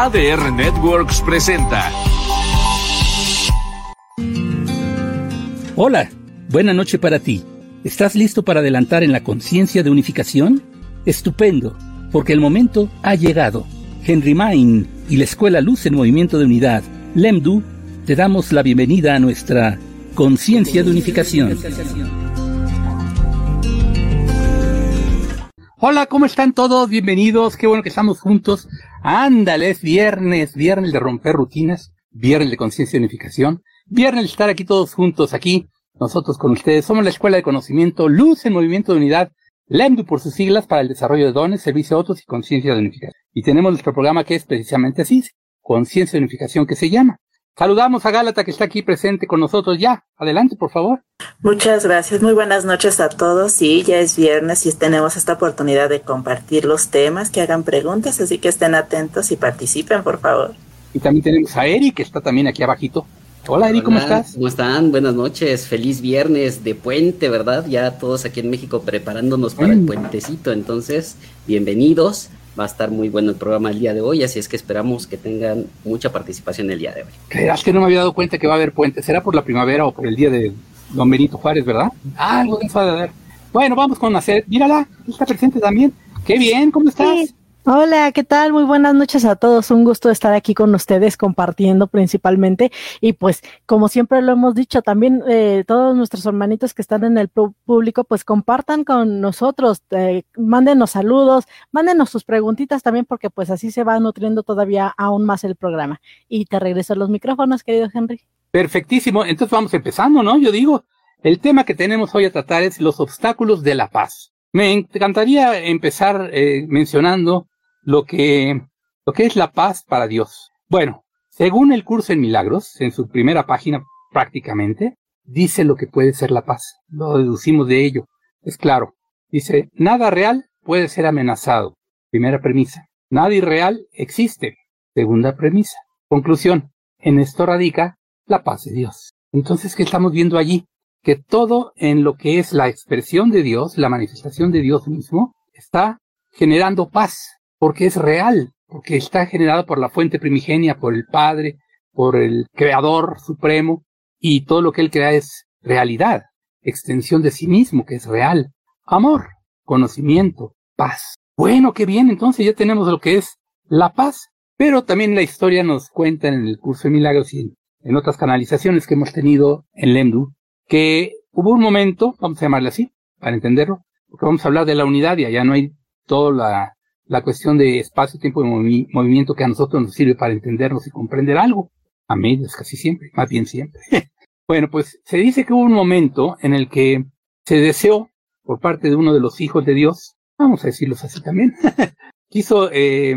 ADR Networks presenta. Hola, buena noche para ti. ¿Estás listo para adelantar en la conciencia de unificación? Estupendo, porque el momento ha llegado. Henry Main y la Escuela Luz en Movimiento de Unidad, LEMDU, te damos la bienvenida a nuestra conciencia de unificación. Hola, ¿cómo están todos? Bienvenidos, qué bueno que estamos juntos. Ándale, es viernes, viernes de romper rutinas, viernes de conciencia de unificación, viernes de estar aquí todos juntos, aquí, nosotros con ustedes. Somos la Escuela de Conocimiento Luz en Movimiento de Unidad, LEMDU por sus siglas para el desarrollo de dones, servicio a otros y conciencia de unificación. Y tenemos nuestro programa que es precisamente así, conciencia de unificación que se llama. Saludamos a Gálata que está aquí presente con nosotros ya. Adelante, por favor. Muchas gracias. Muy buenas noches a todos. Sí, ya es viernes y tenemos esta oportunidad de compartir los temas, que hagan preguntas, así que estén atentos y participen, por favor. Y también tenemos a Eri, que está también aquí abajito. Hola, Eri, ¿cómo estás? ¿Cómo están? Buenas noches. Feliz viernes de puente, ¿verdad? Ya todos aquí en México preparándonos para el puentecito. Entonces, bienvenidos. Va a estar muy bueno el programa el día de hoy, así es que esperamos que tengan mucha participación el día de hoy. Creerás que no me había dado cuenta que va a haber puente. ¿Será por la primavera o por el día de Don Benito Juárez, verdad? Ah, algo de eso de haber. Bueno, vamos con hacer. Mírala, está presente también. Qué bien, ¿cómo estás? Hola, ¿qué tal? Muy buenas noches a todos. Un gusto estar aquí con ustedes compartiendo principalmente. Y pues, como siempre lo hemos dicho, también eh, todos nuestros hermanitos que están en el público, pues compartan con nosotros, eh, mándenos saludos, mándenos sus preguntitas también, porque pues así se va nutriendo todavía aún más el programa. Y te regreso los micrófonos, querido Henry. Perfectísimo. Entonces vamos empezando, ¿no? Yo digo, el tema que tenemos hoy a tratar es los obstáculos de la paz. Me encantaría empezar eh, mencionando lo que, lo que es la paz para Dios. Bueno, según el curso en milagros, en su primera página prácticamente, dice lo que puede ser la paz. Lo deducimos de ello. Es claro. Dice, nada real puede ser amenazado. Primera premisa. Nada irreal existe. Segunda premisa. Conclusión. En esto radica la paz de Dios. Entonces, ¿qué estamos viendo allí? Que todo en lo que es la expresión de Dios, la manifestación de Dios mismo, está generando paz porque es real, porque está generado por la fuente primigenia, por el Padre, por el Creador Supremo, y todo lo que Él crea es realidad, extensión de sí mismo, que es real, amor, conocimiento, paz. Bueno, qué bien, entonces ya tenemos lo que es la paz, pero también la historia nos cuenta en el curso de milagros y en, otras canalizaciones que hemos tenido en Lemdu, que hubo un momento, vamos a llamarle así, para entenderlo, porque vamos a hablar de la unidad y allá no hay toda la la cuestión de espacio, tiempo y movimiento que a nosotros nos sirve para entendernos y comprender algo. A medios, casi siempre, más bien siempre. bueno, pues se dice que hubo un momento en el que se deseó por parte de uno de los hijos de Dios, vamos a decirlos así también, quiso eh,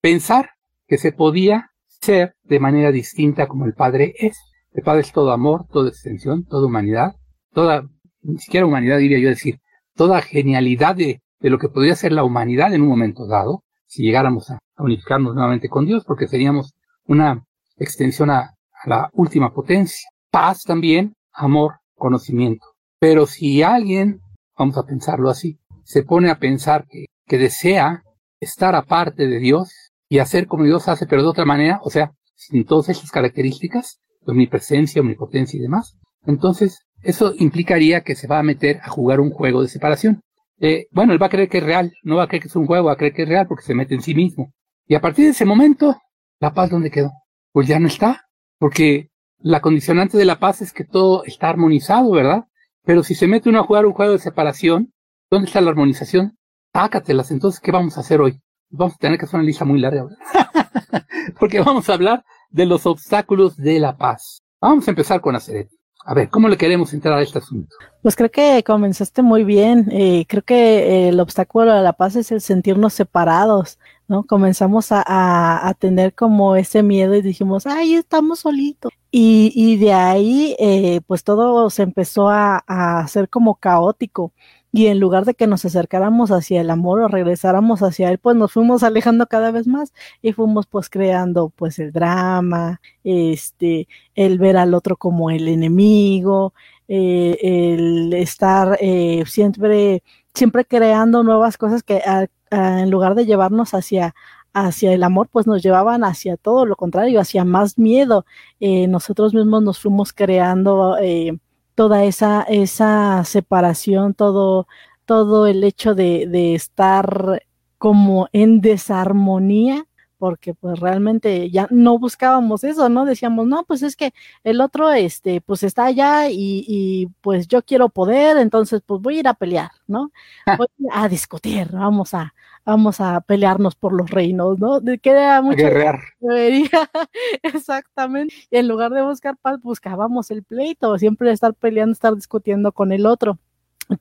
pensar que se podía ser de manera distinta como el Padre es. El Padre es todo amor, toda extensión, toda humanidad, toda, ni siquiera humanidad diría yo decir, toda genialidad de, de lo que podría ser la humanidad en un momento dado, si llegáramos a, unificarnos nuevamente con Dios, porque seríamos una extensión a, la última potencia. Paz también, amor, conocimiento. Pero si alguien, vamos a pensarlo así, se pone a pensar que, que desea estar aparte de Dios y hacer como Dios hace, pero de otra manera, o sea, sin todas esas características, omnipresencia, omnipotencia y demás, entonces eso implicaría que se va a meter a jugar un juego de separación. Eh, bueno, él va a creer que es real, no va a creer que es un juego, va a creer que es real porque se mete en sí mismo. Y a partir de ese momento, la paz ¿dónde quedó? Pues ya no está, porque la condicionante de la paz es que todo está armonizado, ¿verdad? Pero si se mete uno a jugar un juego de separación, ¿dónde está la armonización? Tácatelas, entonces, ¿qué vamos a hacer hoy? Vamos a tener que hacer una lista muy larga, ¿verdad? porque vamos a hablar de los obstáculos de la paz. Vamos a empezar con Aceret. A ver, ¿cómo le queremos entrar a este asunto? Pues creo que comenzaste muy bien. Eh, creo que el obstáculo a la paz es el sentirnos separados, ¿no? Comenzamos a, tener como ese miedo y dijimos, ay, estamos solitos. Y, y de ahí, eh, pues todo se empezó a, a hacer como caótico y en lugar de que nos acercáramos hacia el amor o regresáramos hacia él, pues nos fuimos alejando cada vez más y fuimos pues creando pues el drama, este, el ver al otro como el enemigo, eh, el estar eh, siempre, siempre creando nuevas cosas que en lugar de llevarnos hacia hacia el amor, pues nos llevaban hacia todo lo contrario, hacia más miedo. Eh, nosotros mismos nos fuimos creando eh, toda esa, esa separación, todo, todo el hecho de, de estar como en desarmonía porque pues realmente ya no buscábamos eso, ¿no? Decíamos, no, pues es que el otro, este, pues está allá y, y pues yo quiero poder, entonces pues voy a ir a pelear, ¿no? Voy a discutir, vamos a, vamos a pelearnos por los reinos, ¿no? Queda mucho. Guerrear. Exactamente. Y en lugar de buscar paz, buscábamos el pleito, siempre estar peleando, estar discutiendo con el otro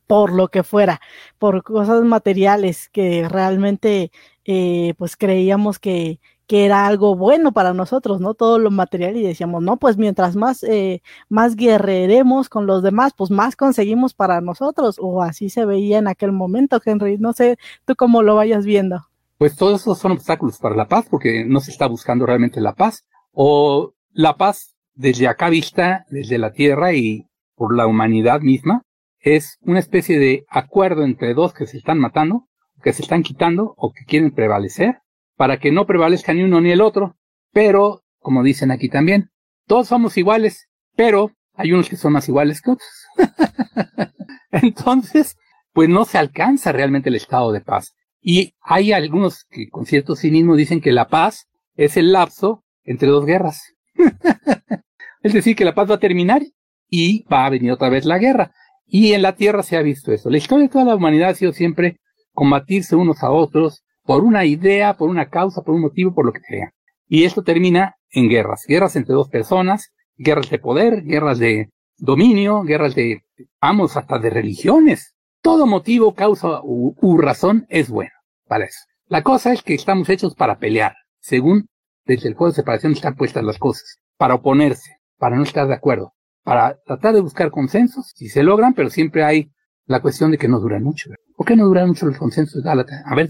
por lo que fuera, por cosas materiales que realmente eh, pues creíamos que, que era algo bueno para nosotros, ¿no? Todo lo material y decíamos, no, pues mientras más, eh, más guerreremos con los demás, pues más conseguimos para nosotros, o así se veía en aquel momento, Henry, no sé tú cómo lo vayas viendo. Pues todos esos son obstáculos para la paz, porque no se está buscando realmente la paz, o la paz desde acá vista, desde la tierra y por la humanidad misma, es una especie de acuerdo entre dos que se están matando, que se están quitando o que quieren prevalecer, para que no prevalezca ni uno ni el otro. Pero, como dicen aquí también, todos somos iguales, pero hay unos que son más iguales que otros. Entonces, pues no se alcanza realmente el estado de paz. Y hay algunos que con cierto cinismo dicen que la paz es el lapso entre dos guerras. es decir, que la paz va a terminar y va a venir otra vez la guerra. Y en la Tierra se ha visto eso. La historia de toda la humanidad ha sido siempre combatirse unos a otros por una idea, por una causa, por un motivo, por lo que sea. Y esto termina en guerras. Guerras entre dos personas, guerras de poder, guerras de dominio, guerras de, vamos, hasta de religiones. Todo motivo, causa u, razón es bueno para eso. La cosa es que estamos hechos para pelear, según desde el juego de separación están puestas las cosas, para oponerse, para no estar de acuerdo para tratar de buscar consensos, si se logran, pero siempre hay la cuestión de que no duran mucho. ¿Por qué no duran mucho los consensos? A ver,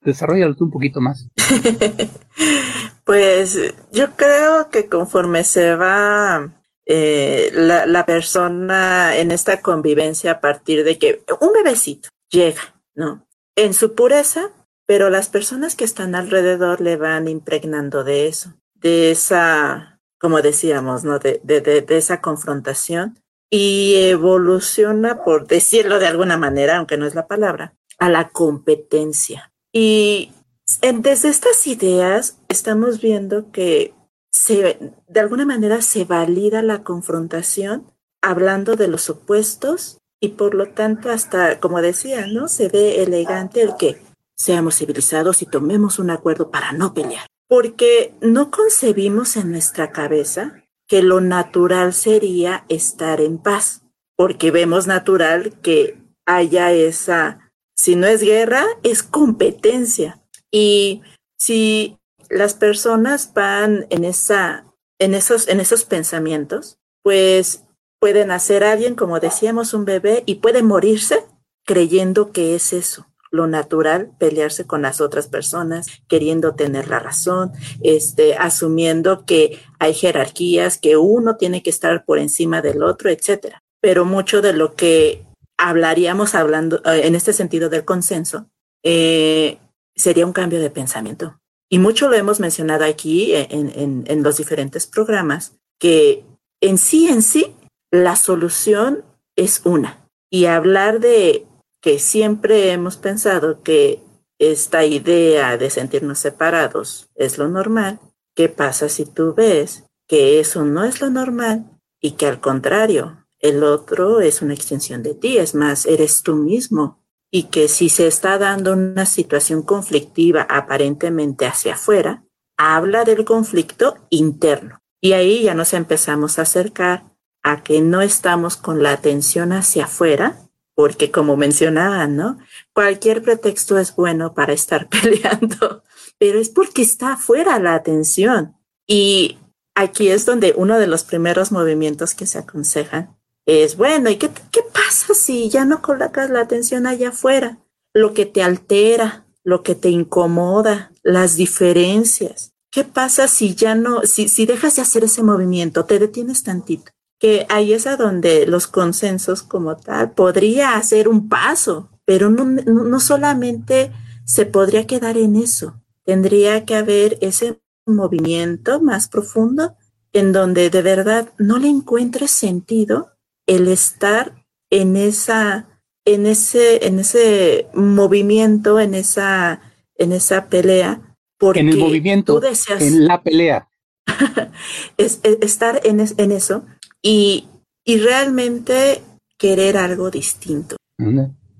desarrolla, tú un poquito más. pues yo creo que conforme se va eh, la, la, persona en esta convivencia a partir de que un bebecito llega, ¿no? En su pureza, pero las personas que están alrededor le van impregnando de eso, de esa como decíamos, ¿no? De, de, de, esa confrontación y evoluciona, por decirlo de alguna manera, aunque no es la palabra, a la competencia. Y desde estas ideas estamos viendo que se, de alguna manera se valida la confrontación hablando de los opuestos y por lo tanto hasta, como decía, ¿no? Se ve elegante el que seamos civilizados y tomemos un acuerdo para no pelear porque no concebimos en nuestra cabeza que lo natural sería estar en paz, porque vemos natural que haya esa, si no es guerra, es competencia. Y si las personas van en esa, en esos, en esos pensamientos, pues pueden hacer alguien, como decíamos, un bebé y puede morirse creyendo que es eso lo natural, pelearse con las otras personas, queriendo tener la razón, este, asumiendo que hay jerarquías, que uno tiene que estar por encima del otro, etcétera. Pero mucho de lo que hablaríamos hablando eh, en este sentido del consenso eh, sería un cambio de pensamiento. Y mucho lo hemos mencionado aquí en, en, en los diferentes programas, que en sí, en sí, la solución es una. Y hablar de que siempre hemos pensado que esta idea de sentirnos separados es lo normal, ¿qué pasa si tú ves que eso no es lo normal y que al contrario, el otro es una extensión de ti, es más, eres tú mismo? Y que si se está dando una situación conflictiva aparentemente hacia afuera, habla del conflicto interno. Y ahí ya nos empezamos a acercar a que no estamos con la atención hacia afuera, porque como mencionaban, ¿no? Cualquier pretexto es bueno para estar peleando, pero es porque está afuera la atención. Y aquí es donde uno de los primeros movimientos que se aconsejan es, bueno, ¿y qué, qué pasa si ya no colocas la atención allá afuera? Lo que te altera, lo que te incomoda, las diferencias. ¿Qué pasa si ya no, si, si dejas de hacer ese movimiento, te detienes tantito? Que ahí es a donde los consensos como tal podría hacer un paso, pero no, no solamente se podría quedar en eso, tendría que haber ese movimiento más profundo en donde de verdad no le encuentres sentido el estar en esa en ese en ese movimiento en esa en esa pelea porque en el movimiento en la pelea. es, estar en, en eso y, y, realmente querer algo distinto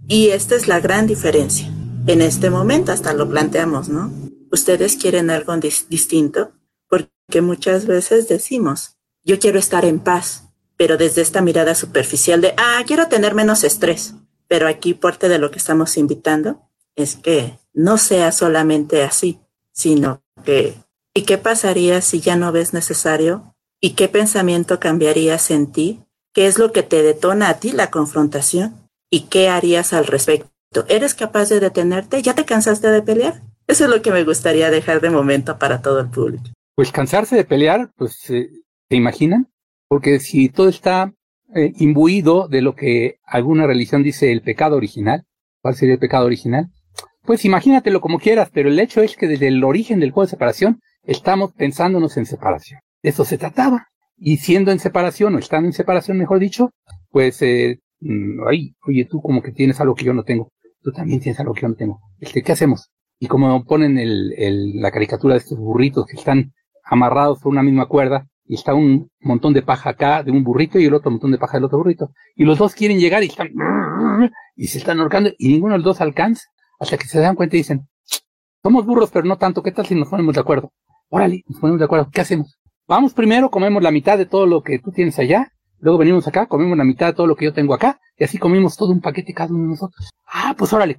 y esta es la gran diferencia en este momento hasta lo planteamos no ustedes quieren algo distinto porque muchas veces decimos yo quiero estar en paz pero desde esta mirada superficial de, ah, quiero tener menos estrés. Pero aquí parte de lo que estamos invitando es que no sea solamente así, sino que, ¿y qué pasaría si ya no ves necesario? ¿Y qué pensamiento cambiarías en ti? ¿Qué es lo que te detona a ti la confrontación? ¿Y qué harías al respecto? ¿Eres capaz de detenerte? ¿Ya te cansaste de pelear? Eso es lo que me gustaría dejar de momento para todo el público. Pues cansarse de pelear, pues, eh, ¿se imaginan? Porque si todo está eh, imbuido de lo que alguna religión dice el pecado original, ¿cuál sería el pecado original? Pues imagínatelo como quieras, pero el hecho es que desde el origen del juego de separación estamos pensándonos en separación. De eso se trataba. Y siendo en separación, o estando en separación, mejor dicho, pues, eh, mm, oye, tú como que tienes algo que yo no tengo. Tú también tienes algo que yo no tengo. Este, ¿Qué hacemos? Y como ponen el, la caricatura de estos burritos que están amarrados por una misma cuerda, y está un montón de paja acá de un burrito y el otro montón de paja del otro burrito. Y los dos quieren llegar y están, y se están ahorcando y ninguno de los dos alcanza hasta que se dan cuenta y dicen, somos burros, pero no tanto, ¿qué tal si nos ponemos de acuerdo? Órale, nos ponemos de acuerdo, ¿qué hacemos? Vamos primero, comemos la mitad de todo lo que tú tienes allá, luego venimos acá, comemos la mitad de todo lo que yo tengo acá, y así comimos todo un paquete cada uno de nosotros. Ah, pues órale,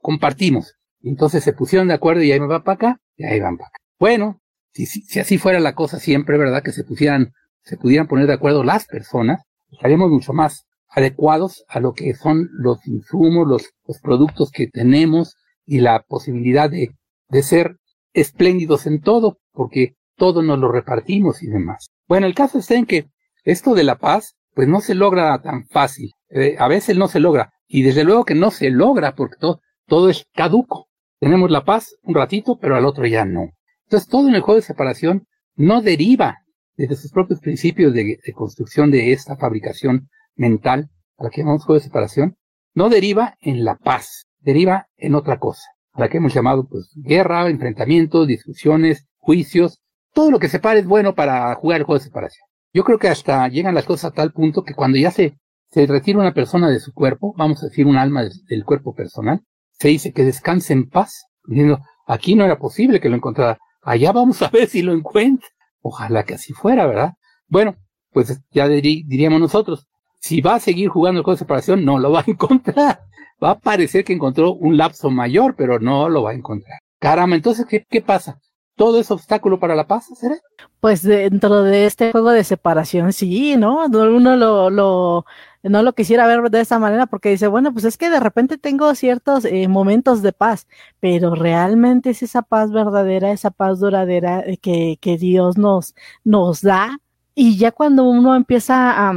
compartimos. Y entonces se pusieron de acuerdo y ahí me va para acá, y ahí van para acá. Bueno, si, así fuera la cosa siempre, ¿verdad? Que se pusieran, se pudieran poner de acuerdo las personas, estaríamos mucho más adecuados a lo que son los insumos, los, los productos que tenemos y la posibilidad de, de ser espléndidos en todo, porque todo nos lo repartimos y demás. Bueno, el caso está en que esto de la paz, pues no se logra tan fácil. Eh, a veces no se logra. Y desde luego que no se logra porque todo, todo es caduco. Tenemos la paz un ratito, pero al otro ya no. Entonces, todo en el juego de separación no deriva desde sus propios principios de, construcción de esta fabricación mental, a la que llamamos juego de separación, no deriva en la paz, deriva en otra cosa, a la que hemos llamado pues guerra, enfrentamientos, discusiones, juicios, todo lo que separa es bueno para jugar el juego de separación. Yo creo que hasta llegan las cosas a tal punto que cuando ya se, se retira una persona de su cuerpo, vamos a decir un alma del, cuerpo personal, se dice que descanse en paz, diciendo, aquí no era posible que lo encontrara, Allá vamos a ver si lo encuentra. Ojalá que así fuera, ¿verdad? Bueno, pues ya diríamos nosotros, si va a seguir jugando el juego de separación, no lo va a encontrar. Va a parecer que encontró un lapso mayor, pero no lo va a encontrar. Caramba, entonces, ¿qué, qué pasa? ¿Todo es obstáculo para la paz, será? Pues dentro de este juego de separación, sí, ¿no? Uno lo, lo, no lo quisiera ver de esa manera porque dice, bueno, pues es que de repente tengo ciertos eh, momentos de paz, pero realmente es esa paz verdadera, esa paz duradera eh, que, que Dios nos, nos da. Y ya cuando uno empieza a,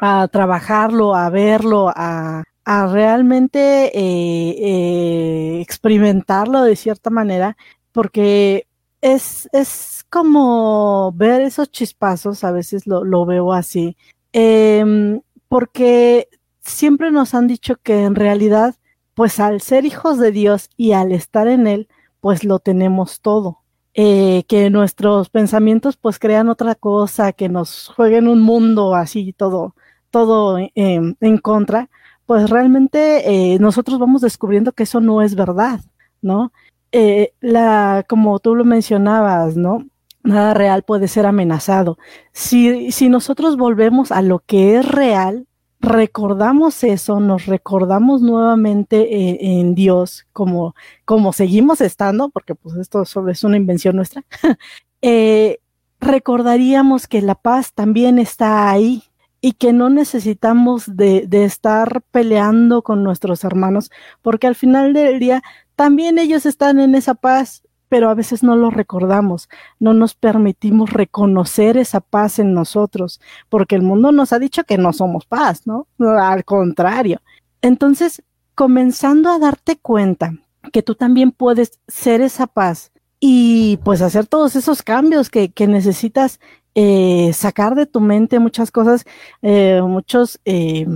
a trabajarlo, a verlo, a, a realmente eh, experimentarlo de cierta manera, porque es, es como ver esos chispazos, a veces lo, lo veo así. Eh, porque siempre nos han dicho que en realidad, pues al ser hijos de Dios y al estar en Él, pues lo tenemos todo. Eh, que nuestros pensamientos pues crean otra cosa, que nos jueguen un mundo así todo, todo en contra, pues realmente eh, nosotros vamos descubriendo que eso no es verdad, ¿no? Eh, la, como tú lo mencionabas, ¿no? nada real puede ser amenazado. Si, si nosotros volvemos a lo que es real, recordamos eso, nos recordamos nuevamente eh, en Dios como, como seguimos estando, porque pues esto solo es una invención nuestra, eh, recordaríamos que la paz también está ahí y que no necesitamos de, de estar peleando con nuestros hermanos, porque al final del día también ellos están en esa paz pero a veces no lo recordamos, no nos permitimos reconocer esa paz en nosotros, porque el mundo nos ha dicho que no somos paz, ¿no? Al contrario. Entonces, comenzando a darte cuenta que tú también puedes ser esa paz y pues hacer todos esos cambios que, que necesitas eh, sacar de tu mente muchas cosas, eh, muchos... Eh,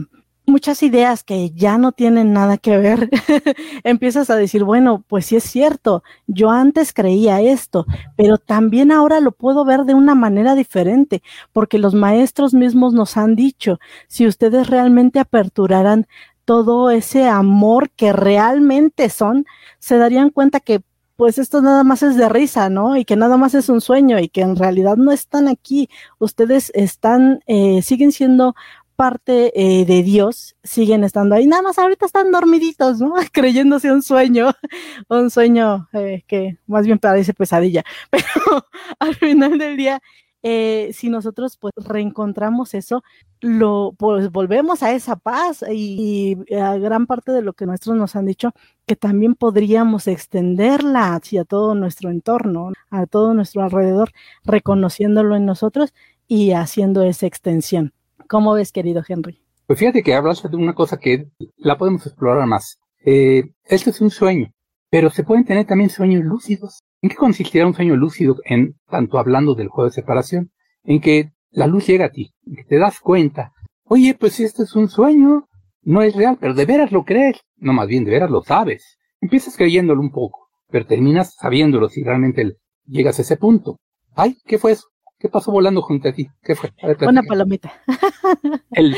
muchas ideas que ya no tienen nada que ver, empiezas a decir, bueno, pues sí es cierto, yo antes creía esto, pero también ahora lo puedo ver de una manera diferente, porque los maestros mismos nos han dicho, si ustedes realmente aperturaran todo ese amor que realmente son, se darían cuenta que pues esto nada más es de risa, ¿no? Y que nada más es un sueño y que en realidad no están aquí. Ustedes están, eh, siguen siendo parte eh, de Dios, siguen estando ahí. Nada más ahorita están dormiditos, ¿no? Creyéndose un sueño, un sueño eh, que más bien parece pesadilla. Pero al final del día, eh, si nosotros pues reencontramos eso, lo pues volvemos a esa paz y, a gran parte de lo que nuestros nos han dicho que también podríamos extenderla hacia todo nuestro entorno, a todo nuestro alrededor, reconociéndolo en nosotros y haciendo esa extensión. ¿Cómo ves, querido Henry? Pues fíjate que hablas de una cosa que la podemos explorar más. Eh, esto es un sueño, pero se pueden tener también sueños lúcidos. ¿En qué consistirá un sueño lúcido en tanto hablando del juego de separación? En que la luz llega a ti, en que te das cuenta, oye, pues si este es un sueño, no es real, pero de veras lo crees. No, más bien, de veras lo sabes. Empiezas creyéndolo un poco, pero terminas sabiéndolo si realmente llegas a ese punto. Ay, ¿qué fue eso? ¿Qué pasó volando junto a ti? ¿Qué fue? Una palomita. el,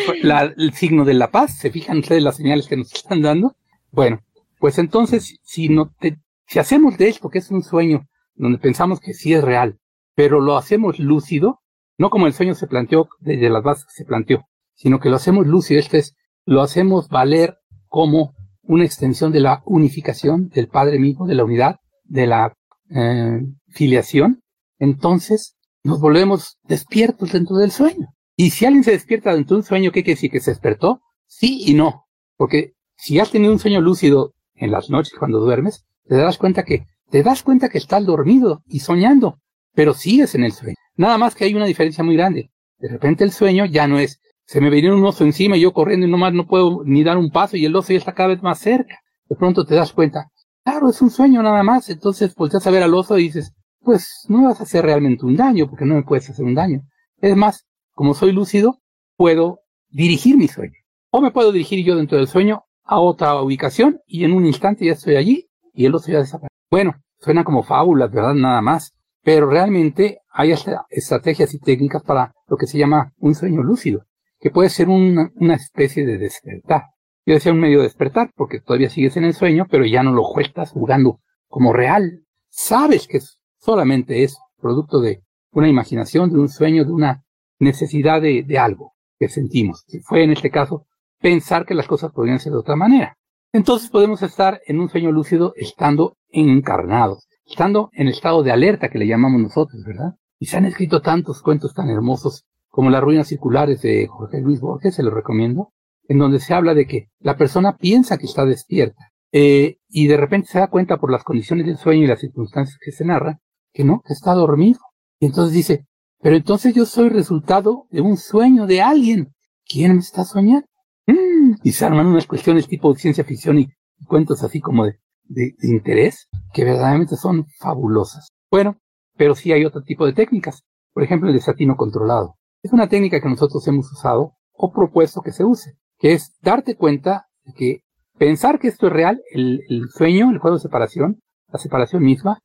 el signo de la paz, ¿se fijan ustedes las señales que nos están dando? Bueno, pues entonces, si no te, si hacemos de esto, que es un sueño, donde pensamos que sí es real, pero lo hacemos lúcido, no como el sueño se planteó desde las bases que se planteó, sino que lo hacemos lúcido, esto es, lo hacemos valer como una extensión de la unificación del Padre mismo, de la unidad, de la eh, filiación, entonces nos volvemos despiertos dentro del sueño. Y si alguien se despierta dentro de un sueño, ¿qué quiere decir? ¿Que se despertó? Sí y no. Porque si has tenido un sueño lúcido en las noches cuando duermes, te das cuenta que, te das cuenta que estás dormido y soñando, pero sigues en el sueño. Nada más que hay una diferencia muy grande. De repente el sueño ya no es, se me viene un oso encima y yo corriendo y nomás no puedo ni dar un paso y el oso ya está cada vez más cerca. De pronto te das cuenta, claro, es un sueño nada más. Entonces volteas a ver al oso y dices, pues no me vas a hacer realmente un daño porque no me puedes hacer un daño. Es más, como soy lúcido, puedo dirigir mi sueño. O me puedo dirigir yo dentro del sueño a otra ubicación y en un instante ya estoy allí y el otro ya desaparece. Bueno, suena como fábulas, ¿verdad? Nada más. Pero realmente hay estrategias y técnicas para lo que se llama un sueño lúcido, que puede ser una, especie de despertar. Yo decía un medio de despertar, porque todavía sigues en el sueño, pero ya no lo juegas jugando como real. Sabes que solamente es producto de una imaginación, de un sueño, de una necesidad de, algo que sentimos. Fue en este caso pensar que las cosas podrían ser de otra manera. Entonces podemos estar en un sueño lúcido estando encarnados, estando en estado de alerta que le llamamos nosotros, ¿verdad? Y se han escrito tantos cuentos tan hermosos como Las ruinas circulares de Jorge Luis Borges, se lo recomiendo, en donde se habla de que la persona piensa que está despierta eh, y de repente se da cuenta por las condiciones del sueño y las circunstancias que se narran que no, que está dormido. Y entonces dice, pero entonces yo soy resultado de un sueño de alguien. ¿Quién me está soñando? Mm, y se arman unas cuestiones tipo ciencia ficción y cuentos así como de, de, interés que verdaderamente son fabulosas. Bueno, pero sí hay otro tipo de técnicas. Por ejemplo, el desatino controlado. Es una técnica que nosotros hemos usado o propuesto que se use, que es darte cuenta de que pensar que esto es real, el, el sueño, el juego de separación, la separación misma,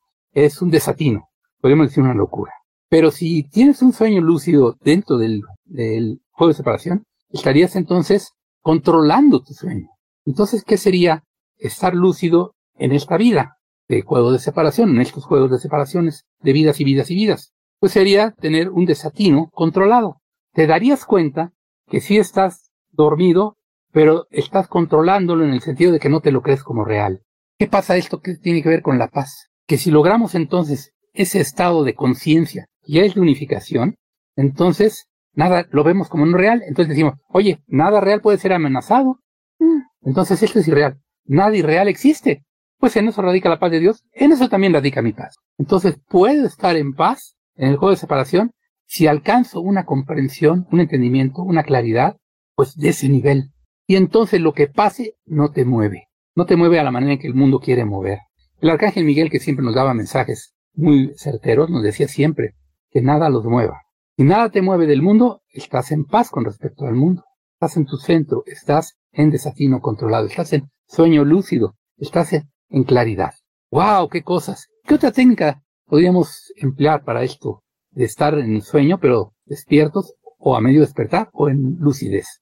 es un desatino. Podemos decir una locura. Pero si tienes un sueño lúcido dentro del, del juego de separación, estarías entonces controlando tu sueño. Entonces, ¿qué sería estar lúcido en esta vida de juego de separación, en estos juegos de separaciones de vidas y vidas y vidas? Pues sería tener un desatino controlado. Te darías cuenta que sí estás dormido, pero estás controlándolo en el sentido de que no te lo crees como real. ¿Qué pasa esto? ¿Qué tiene que ver con la paz? Que si logramos entonces ese estado de conciencia, ya es de unificación, entonces nada lo vemos como no real, entonces decimos, oye, nada real puede ser amenazado, mm. entonces esto es irreal, nada irreal existe. Pues en eso radica la paz de Dios, en eso también radica mi paz. Entonces puedo estar en paz en el juego de separación si alcanzo una comprensión, un entendimiento, una claridad, pues de ese nivel. Y entonces lo que pase no te mueve, no te mueve a la manera en que el mundo quiere mover. El arcángel Miguel que siempre nos daba mensajes muy certeros, nos decía siempre que nada los mueva. Si nada te mueve del mundo, estás en paz con respecto al mundo. Estás en tu centro, estás en desatino controlado, estás en sueño lúcido, estás en, claridad. ¡Wow! ¡Qué cosas! ¿Qué otra técnica podríamos emplear para esto? De estar en sueño, pero despiertos, o a medio despertar, o en lucidez.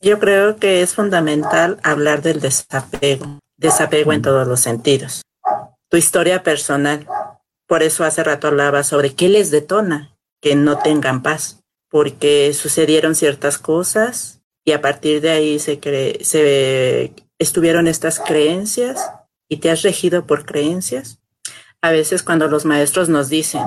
Yo creo que es fundamental hablar del desapego, desapego en todos los sentidos. Tu historia personal. Por eso hace rato hablaba sobre qué les detona que no tengan paz, porque sucedieron ciertas cosas y a partir de ahí se, se estuvieron estas creencias y te has regido por creencias. A veces cuando los maestros nos dicen,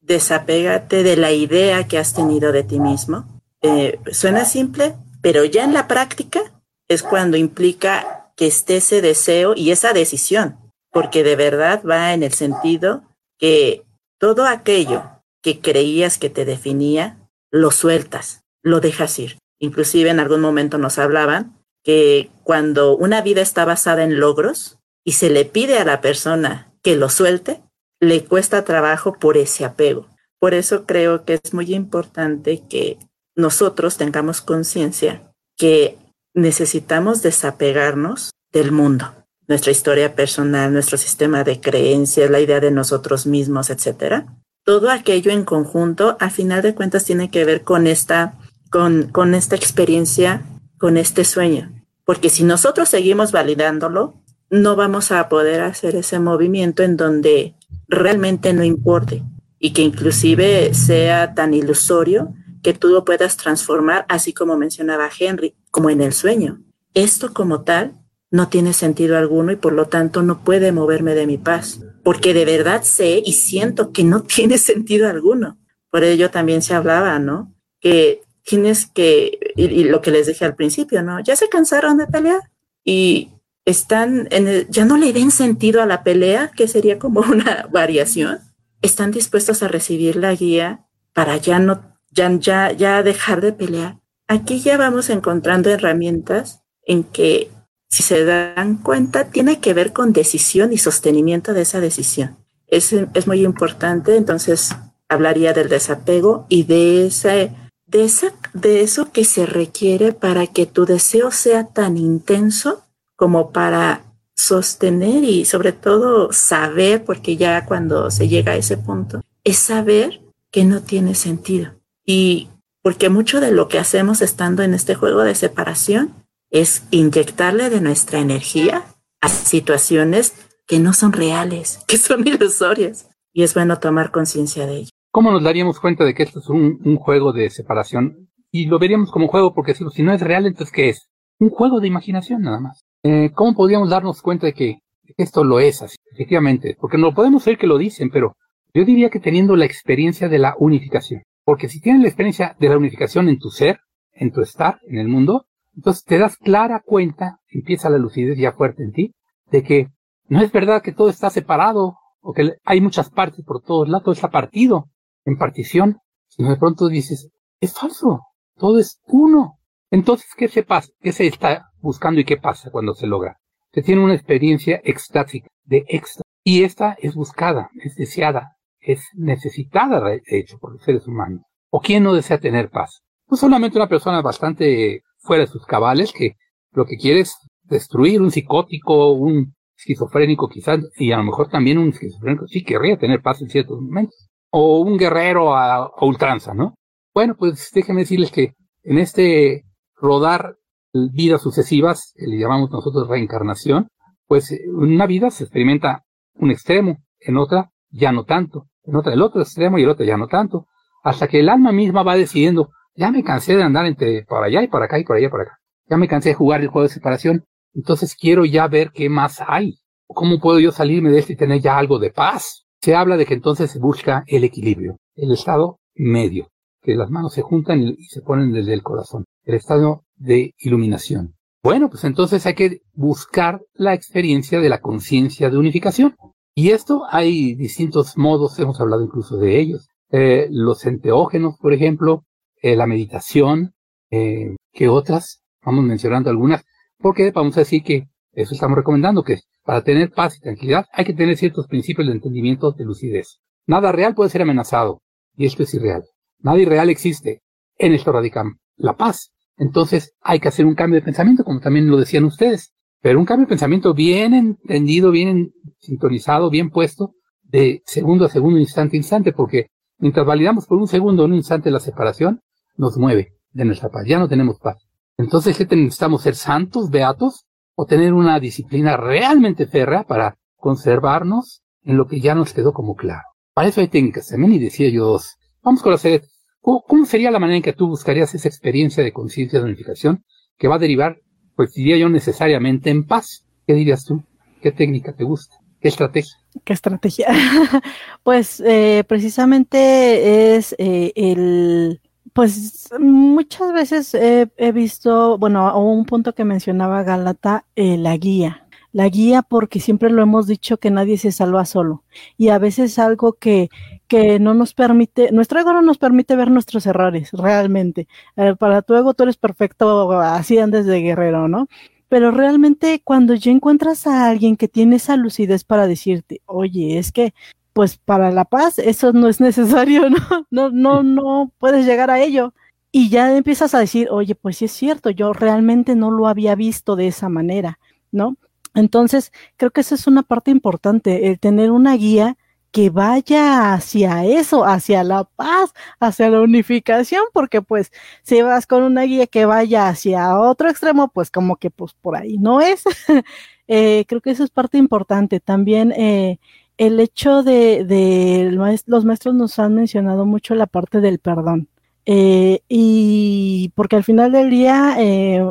desapégate de la idea que has tenido de ti mismo, eh, suena simple, pero ya en la práctica es cuando implica que esté ese deseo y esa decisión, porque de verdad va en el sentido que todo aquello que creías que te definía, lo sueltas, lo dejas ir. Inclusive en algún momento nos hablaban que cuando una vida está basada en logros y se le pide a la persona que lo suelte, le cuesta trabajo por ese apego. Por eso creo que es muy importante que nosotros tengamos conciencia que necesitamos desapegarnos del mundo, nuestra historia personal, nuestro sistema de creencias, la idea de nosotros mismos, etcétera. Todo aquello en conjunto, al final de cuentas, tiene que ver con esta, con, con esta experiencia, con este sueño. Porque si nosotros seguimos validándolo, no vamos a poder hacer ese movimiento en donde realmente no importe y que inclusive sea tan ilusorio que tú puedas transformar, así como mencionaba Henry, como en el sueño. Esto como tal no tiene sentido alguno y por lo tanto no puede moverme de mi paz, porque de verdad sé y siento que no tiene sentido alguno. Por ello también se hablaba, ¿no? Que tienes que, y, lo que les dije al principio, ¿no? Ya se cansaron de pelear y están en el, ya no le den sentido a la pelea, que sería como una variación. Están dispuestos a recibir la guía para ya no ya, ya, dejar de pelear. Aquí ya vamos encontrando herramientas en que, si se dan cuenta, tiene que ver con decisión y sostenimiento de esa decisión. Es, es muy importante, entonces hablaría del desapego y de, ese, de, esa, de eso que se requiere para que tu deseo sea tan intenso como para sostener y sobre todo saber, porque ya cuando se llega a ese punto, es saber que no tiene sentido. Y porque mucho de lo que hacemos estando en este juego de separación es inyectarle de nuestra energía a situaciones que no son reales, que son ilusorias. Y es bueno tomar conciencia de ello. ¿Cómo nos daríamos cuenta de que esto es un, juego de separación? Y lo veríamos como juego porque si, no es real, entonces ¿qué es? Un juego de imaginación nada más. Eh, ¿Cómo podríamos darnos cuenta de que, esto lo es así? Efectivamente, porque no podemos ver que lo dicen, pero yo diría que teniendo la experiencia de la unificación. Porque si tienes la experiencia de la unificación en tu ser, en tu estar, en el mundo, entonces te das clara cuenta, empieza la lucidez ya fuerte en ti, de que no es verdad que todo está separado o que hay muchas partes por todos lados, todo está partido en partición, sino de pronto dices, es falso, todo es uno. Entonces, ¿qué se pasa? ¿Qué se está buscando y qué pasa cuando se logra? Se tiene una experiencia extática, de éxtasis, y esta es buscada, es deseada, es necesitada, de hecho, por los seres humanos. ¿O quién no desea tener paz? No solamente una persona bastante fuera de sus cabales que lo que quiere es destruir un psicótico, un esquizofrénico quizás, y a lo mejor también un esquizofrénico sí querría tener paz en ciertos momentos. O un guerrero a, ultranza, ¿no? Bueno, pues déjenme decirles que en este rodar vidas sucesivas, le llamamos nosotros reencarnación, pues una vida se experimenta un extremo, en otra ya no tanto en otra el otro extremo y el otro ya no tanto, hasta que el alma misma va decidiendo, ya me cansé de andar entre por allá y por acá y por allá y por acá, ya me cansé de jugar el juego de separación, entonces quiero ya ver qué más hay, cómo puedo yo salirme de esto y tener ya algo de paz. Se habla de que entonces se busca el equilibrio, el estado medio, que las manos se juntan y se ponen desde el corazón, el estado de iluminación. Bueno, pues entonces hay que buscar la experiencia de la conciencia de unificación. Y esto hay distintos modos, hemos hablado incluso de ellos. Eh, los enteógenos, por ejemplo, eh, la meditación, eh, que otras, vamos mencionando algunas, porque vamos a decir que eso estamos recomendando, que para tener paz y tranquilidad hay que tener ciertos principios de entendimiento de lucidez. Nada real puede ser amenazado, y esto es irreal. Nada irreal existe. En esto radica la paz. Entonces hay que hacer un cambio de pensamiento, como también lo decían ustedes. Pero un cambio de pensamiento bien entendido, bien sintonizado, bien puesto, de segundo a segundo, instante a instante, porque mientras validamos por un segundo o un instante la separación, nos mueve de nuestra paz. Ya no tenemos paz. Entonces, ¿qué necesitamos? ¿Ser santos, beatos? ¿O tener una disciplina realmente férrea para conservarnos en lo que ya nos quedó como claro? Para eso hay técnicas también, y decía yo dos. Vamos con la serie. ¿Cómo sería la manera en que tú buscarías esa experiencia de conciencia de unificación que va a derivar, pues diría yo, necesariamente en paz? ¿Qué dirías tú? ¿Qué técnica te gusta? ¿Qué estrategia? ¿Qué estrategia? pues eh, precisamente es eh, el pues muchas veces he, visto, bueno, un punto que mencionaba Galata, eh, la guía. La guía porque siempre lo hemos dicho que nadie se salva solo. Y a veces algo que, que no nos permite, nuestro ego no nos permite ver nuestros errores, realmente. Eh, para tu ego tú eres perfecto, así andes de guerrero, ¿no? Pero realmente cuando ya encuentras a alguien que tiene esa lucidez para decirte, oye, es que pues para la paz eso no es necesario, ¿no? No, no, no puedes llegar a ello. Y ya empiezas a decir, oye, pues sí es cierto, yo realmente no lo había visto de esa manera, ¿no? Entonces, creo que esa es una parte importante, el tener una guía que vaya hacia eso, hacia la paz, hacia la unificación, porque pues si vas con una guía que vaya hacia otro extremo, pues como que pues por ahí no es. eh, creo que eso es parte importante. También eh, el hecho de, los maestros nos han mencionado mucho la parte del perdón. Eh, y porque al final del día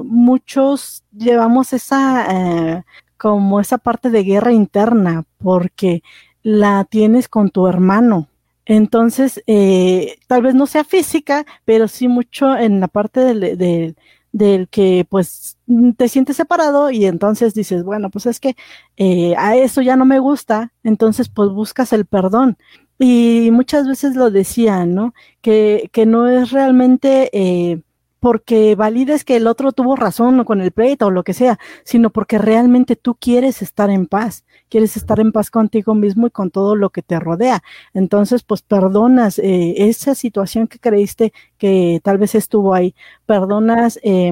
muchos llevamos esa como esa parte de guerra interna porque la tienes con tu hermano entonces tal vez no sea física pero sí mucho en la parte del, del que pues te sientes separado y entonces dices, bueno, pues es que eh, a eso ya no me gusta, entonces pues buscas el perdón. Y muchas veces lo decían, ¿no? Que, que no es realmente eh, porque valides que el otro tuvo razón o con el pleito o lo que sea, sino porque realmente tú quieres estar en paz, quieres estar en paz contigo mismo y con todo lo que te rodea. Entonces, pues perdonas eh, esa situación que creíste que tal vez estuvo ahí, perdonas. Eh,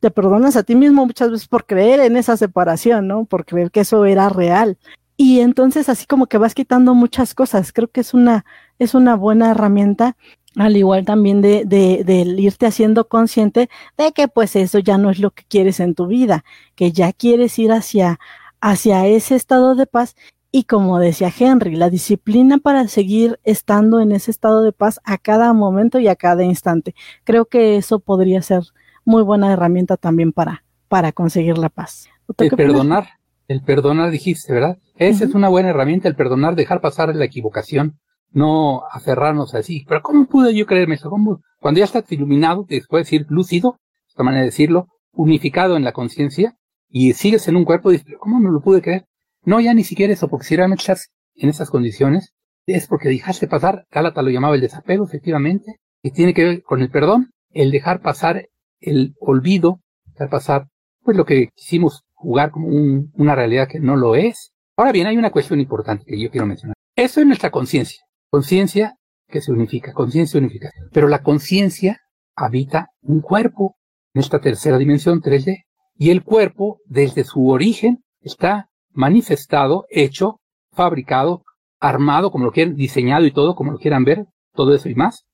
te perdonas a ti mismo muchas veces por creer en esa separación, ¿no? Por creer que eso era real. Y entonces así como que vas quitando muchas cosas. Creo que es una, es una buena herramienta al igual también de, de, de, irte haciendo consciente de que pues eso ya no es lo que quieres en tu vida, que ya quieres ir hacia, hacia ese estado de paz y como decía Henry, la disciplina para seguir estando en ese estado de paz a cada momento y a cada instante. Creo que eso podría ser muy buena herramienta también para, para conseguir la paz. El perdonar, el perdonar dijiste, ¿verdad? Esa es una buena herramienta, el perdonar, dejar pasar la equivocación no aferrarnos así. Pero ¿cómo pude yo creerme eso? ¿Cómo? Cuando ya estás iluminado, te puedes decir lúcido, esta manera de decirlo, unificado en la conciencia, y sigues en un cuerpo, dices, ¿cómo no lo pude creer? No, ya ni siquiera eso, porque si realmente estás en esas condiciones, es porque dejaste pasar, Gálata lo llamaba el desapego, efectivamente, y tiene que ver con el perdón, el dejar pasar el olvido, dejar pasar, pues lo que quisimos jugar como una realidad que no lo es. Ahora bien, hay una cuestión importante que yo quiero mencionar. Eso es nuestra conciencia. Conciencia que se unifica, conciencia unifica. Pero la conciencia habita un cuerpo en esta tercera dimensión 3D. Y el cuerpo, desde su origen, está manifestado, hecho, fabricado, armado, como lo quieran, diseñado y todo, como lo quieran ver, todo eso y más,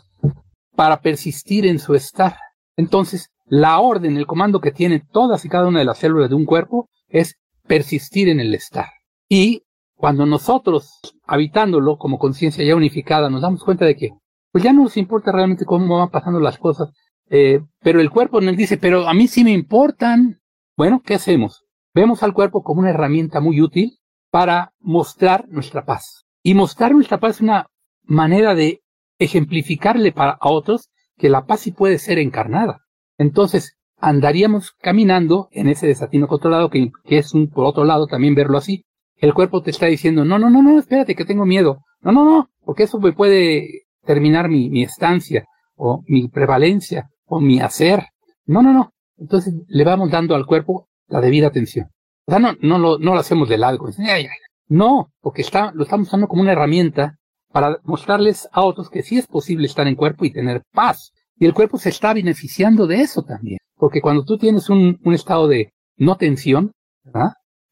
para persistir en su estar. Entonces, la orden, el comando que tienen todas y cada una de las células de un cuerpo es persistir en el estar. Y cuando nosotros, habitándolo como conciencia ya unificada, nos damos cuenta de que, pues ya no nos importa realmente cómo van pasando las cosas, eh, pero el cuerpo nos dice, pero a mí sí me importan. Bueno, ¿qué hacemos? Vemos al cuerpo como una herramienta muy útil para mostrar nuestra paz. Y mostrar nuestra paz es una manera de ejemplificarle para a otros que la paz sí puede ser encarnada. Entonces, andaríamos caminando en ese desatino controlado, que, que es un, por otro lado, también verlo así, el cuerpo te está diciendo, no, no, no, no, espérate, que tengo miedo. No, no, no, porque eso me puede terminar mi, mi estancia, o mi prevalencia, o mi hacer. No, no, no. Entonces le vamos dando al cuerpo la debida atención. O sea, no, no, lo, no lo hacemos de largo. No, porque está, lo estamos usando como una herramienta para mostrarles a otros que sí es posible estar en cuerpo y tener paz. Y el cuerpo se está beneficiando de eso también. Porque cuando tú tienes un, un estado de no tensión,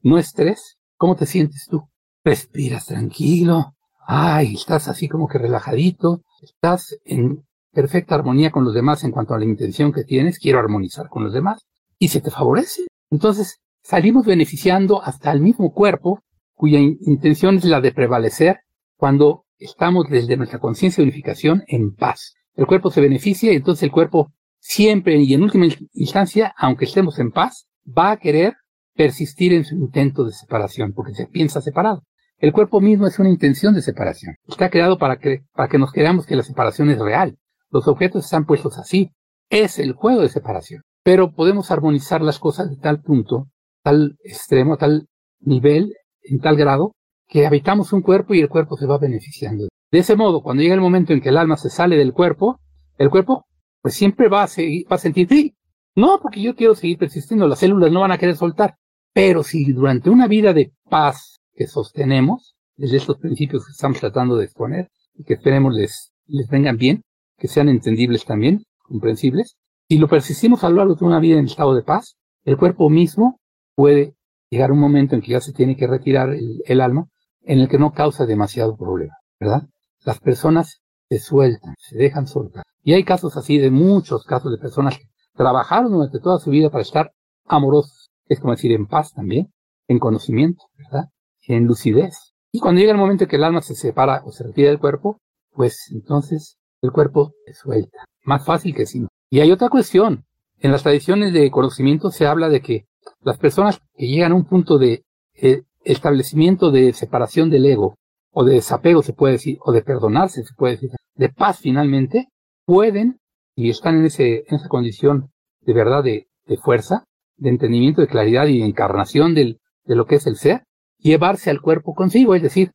no estrés, ¿cómo te sientes tú? Respiras tranquilo, ay, estás así como que relajadito, estás en perfecta armonía con los demás en cuanto a la intención que tienes, quiero armonizar con los demás, y se te favorece. Entonces, salimos beneficiando hasta el mismo cuerpo, cuya intención es la de prevalecer cuando estamos desde nuestra conciencia de unificación en paz. El cuerpo se beneficia y entonces el cuerpo siempre y en última instancia, aunque estemos en paz, va a querer persistir en su intento de separación, porque se piensa separado. El cuerpo mismo es una intención de separación. Está creado para que, para que nos creamos que la separación es real. Los objetos están puestos así. Es el juego de separación. Pero podemos armonizar las cosas de tal punto, tal extremo, tal nivel, en tal grado, que habitamos un cuerpo y el cuerpo se va beneficiando. De ese modo, cuando llega el momento en que el alma se sale del cuerpo, el cuerpo pues siempre va a, seguir, va a sentir, sí, no, porque yo quiero seguir persistiendo, las células no van a querer soltar. Pero si durante una vida de paz que sostenemos, desde estos principios que estamos tratando de exponer, y que esperemos les, les vengan bien, que sean entendibles también, comprensibles, si lo persistimos a lo largo de una vida en estado de paz, el cuerpo mismo puede llegar un momento en que ya se tiene que retirar el, el alma, en el que no causa demasiado problema, ¿verdad? Las personas se sueltan, se dejan soltar. Y hay casos así de muchos casos de personas que trabajaron durante toda su vida para estar amorosos, es como decir, en paz también, en conocimiento, ¿verdad? En lucidez. Y cuando llega el momento en que el alma se separa o se retira del cuerpo, pues entonces el cuerpo se suelta. Más fácil que sí. Y hay otra cuestión. En las tradiciones de conocimiento se habla de que las personas que llegan a un punto de eh, establecimiento de separación del ego, o de desapego se puede decir, o de perdonarse se puede decir, de paz finalmente, pueden, y están en, ese, en esa condición de verdad de fuerza, de entendimiento, de claridad y de encarnación del, de lo que es el ser, llevarse al cuerpo consigo, es decir,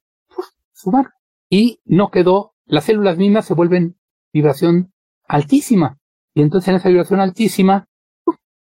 sumar. Y no quedó, las células mismas se vuelven vibración altísima. Y entonces en esa vibración altísima,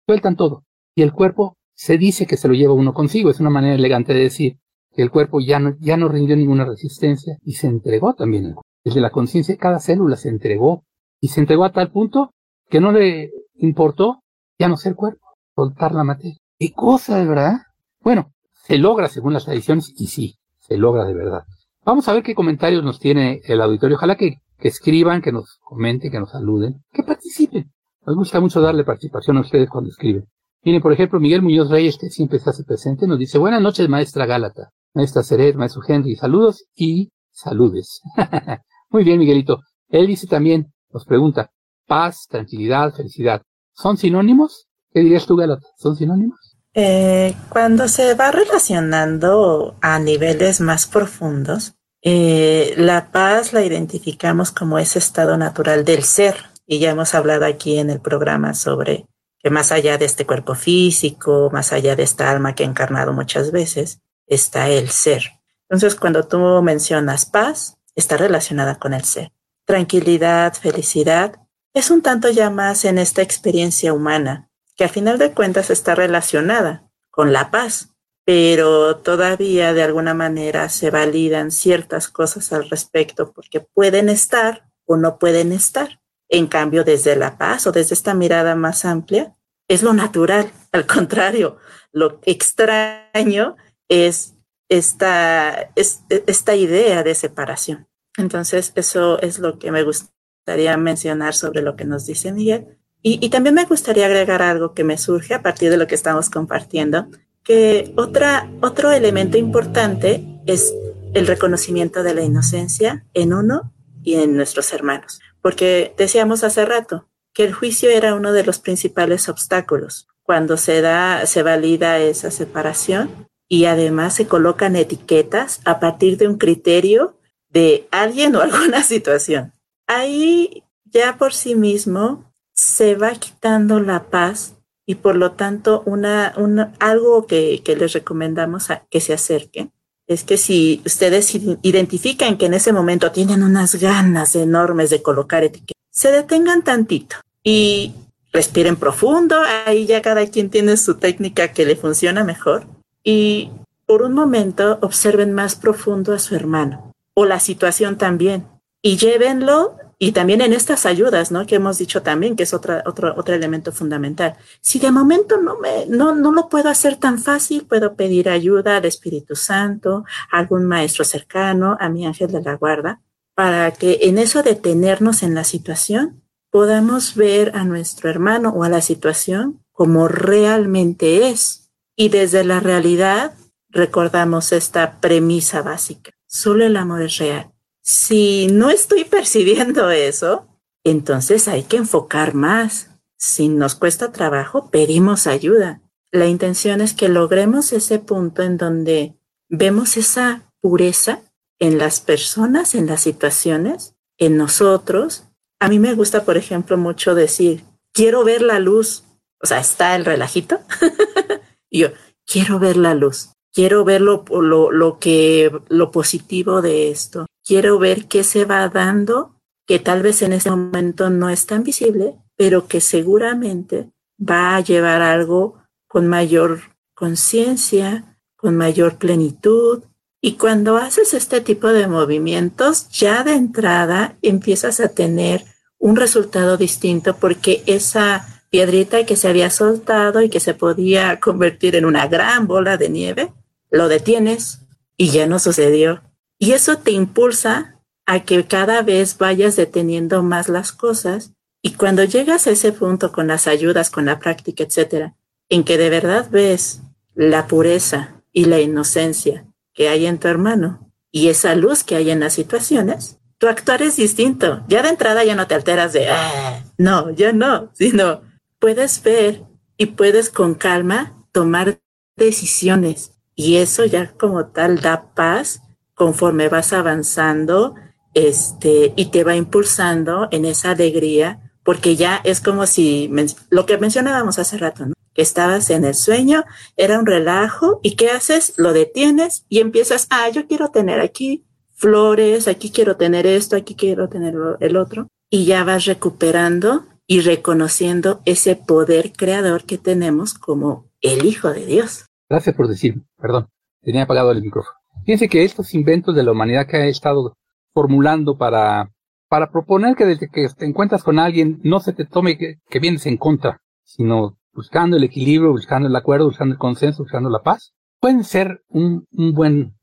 sueltan todo. Y el cuerpo se dice que se lo lleva uno consigo. Es una manera elegante de decir que el cuerpo ya no, ya no rindió ninguna resistencia y se entregó también. Desde la conciencia, cada célula se entregó. Y se entregó a tal punto que no le importó ya no ser cuerpo, soltar la materia. ¿Qué cosa, de verdad? Bueno, se logra según las tradiciones y sí, se logra de verdad. Vamos a ver qué comentarios nos tiene el auditorio. Ojalá que, escriban, que nos comenten, que nos saluden, que participen. Nos gusta mucho darle participación a ustedes cuando escriben. Viene, por ejemplo, Miguel Muñoz Reyes, que siempre se hace presente, nos dice, buenas noches, maestra Gálata, maestra Seret, maestro Henry, saludos y saludes. Muy bien, Miguelito. Él dice también, nos pregunta, paz, tranquilidad, felicidad, ¿son sinónimos? ¿Qué dirías tú, Gálata? ¿Son sinónimos? Eh, cuando se va relacionando a niveles más profundos, eh, la paz la identificamos como ese estado natural del ser. Y ya hemos hablado aquí en el programa sobre que más allá de este cuerpo físico, más allá de esta alma que ha encarnado muchas veces, está el ser. Entonces, cuando tú mencionas paz, está relacionada con el ser. Tranquilidad, felicidad, es un tanto ya más en esta experiencia humana, que a final de cuentas está relacionada con la paz, pero todavía de alguna manera se validan ciertas cosas al respecto porque pueden estar o no pueden estar. En cambio, desde la paz o desde esta mirada más amplia, es lo natural. Al contrario, lo extraño es esta, esta idea de separación. Entonces, eso es lo que me gustaría mencionar sobre lo que nos dice Miguel. Y, también me gustaría agregar algo que me surge a partir de lo que estamos compartiendo, que otra, otro elemento importante es el reconocimiento de la inocencia en uno y en nuestros hermanos. Porque decíamos hace rato que el juicio era uno de los principales obstáculos. Cuando se da, se valida esa separación y además se colocan etiquetas a partir de un criterio de alguien o alguna situación. Ahí ya por sí mismo se va quitando la paz y por lo tanto una, algo que, que, les recomendamos a que se acerquen es que si ustedes identifican que en ese momento tienen unas ganas enormes de colocar etiquetas, se detengan tantito y respiren profundo, ahí ya cada quien tiene su técnica que le funciona mejor. Y por un momento observen más profundo a su hermano o la situación también y llévenlo y también en estas ayudas, ¿no? Que hemos dicho también que es otra, otro, otro elemento fundamental. Si de momento no me, no, no lo puedo hacer tan fácil, puedo pedir ayuda al Espíritu Santo, a algún maestro cercano, a mi ángel de la guarda, para que en eso de tenernos en la situación podamos ver a nuestro hermano o a la situación como realmente es. Y desde la realidad recordamos esta premisa básica. Solo el amor es real si no estoy percibiendo eso, entonces hay que enfocar más. Si nos cuesta trabajo, pedimos ayuda. La intención es que logremos ese punto en donde vemos esa pureza en las personas, en las situaciones, en nosotros. A mí me gusta, por ejemplo, mucho decir, quiero ver la luz. O sea, está el relajito. yo, quiero ver la luz. Quiero ver lo, lo, que, lo positivo de esto quiero ver qué se va dando, que tal vez en este momento no es tan visible, pero que seguramente va a llevar algo con mayor conciencia, con mayor plenitud. Y cuando haces este tipo de movimientos, ya de entrada empiezas a tener un resultado distinto porque esa piedrita que se había soltado y que se podía convertir en una gran bola de nieve, lo detienes y ya no sucedió. Y eso te impulsa a que cada vez vayas deteniendo más las cosas y cuando llegas a ese punto con las ayudas, con la práctica, etcétera, en que de verdad ves la pureza y la inocencia que hay en tu hermano y esa luz que hay en las situaciones, tu actuar es distinto. Ya de entrada ya no te alteras de, ah, no, ya no, sino puedes ver y puedes con calma tomar decisiones y eso ya como tal da paz conforme vas avanzando, este, y te va impulsando en esa alegría, porque ya es como si, lo que mencionábamos hace rato, ¿no? Que estabas en el sueño, era un relajo, y ¿qué haces? Lo detienes y empiezas, ah, yo quiero tener aquí flores, aquí quiero tener esto, aquí quiero tener el otro, y ya vas recuperando y reconociendo ese poder creador que tenemos como el Hijo de Dios. Gracias por decirme, perdón, tenía apagado el micrófono. Fíjense que estos inventos de la humanidad que ha estado formulando para, para proponer que desde que te encuentras con alguien no se te tome que, vienes en contra, sino buscando el equilibrio, buscando el acuerdo, buscando el consenso, buscando la paz, pueden ser un, un buen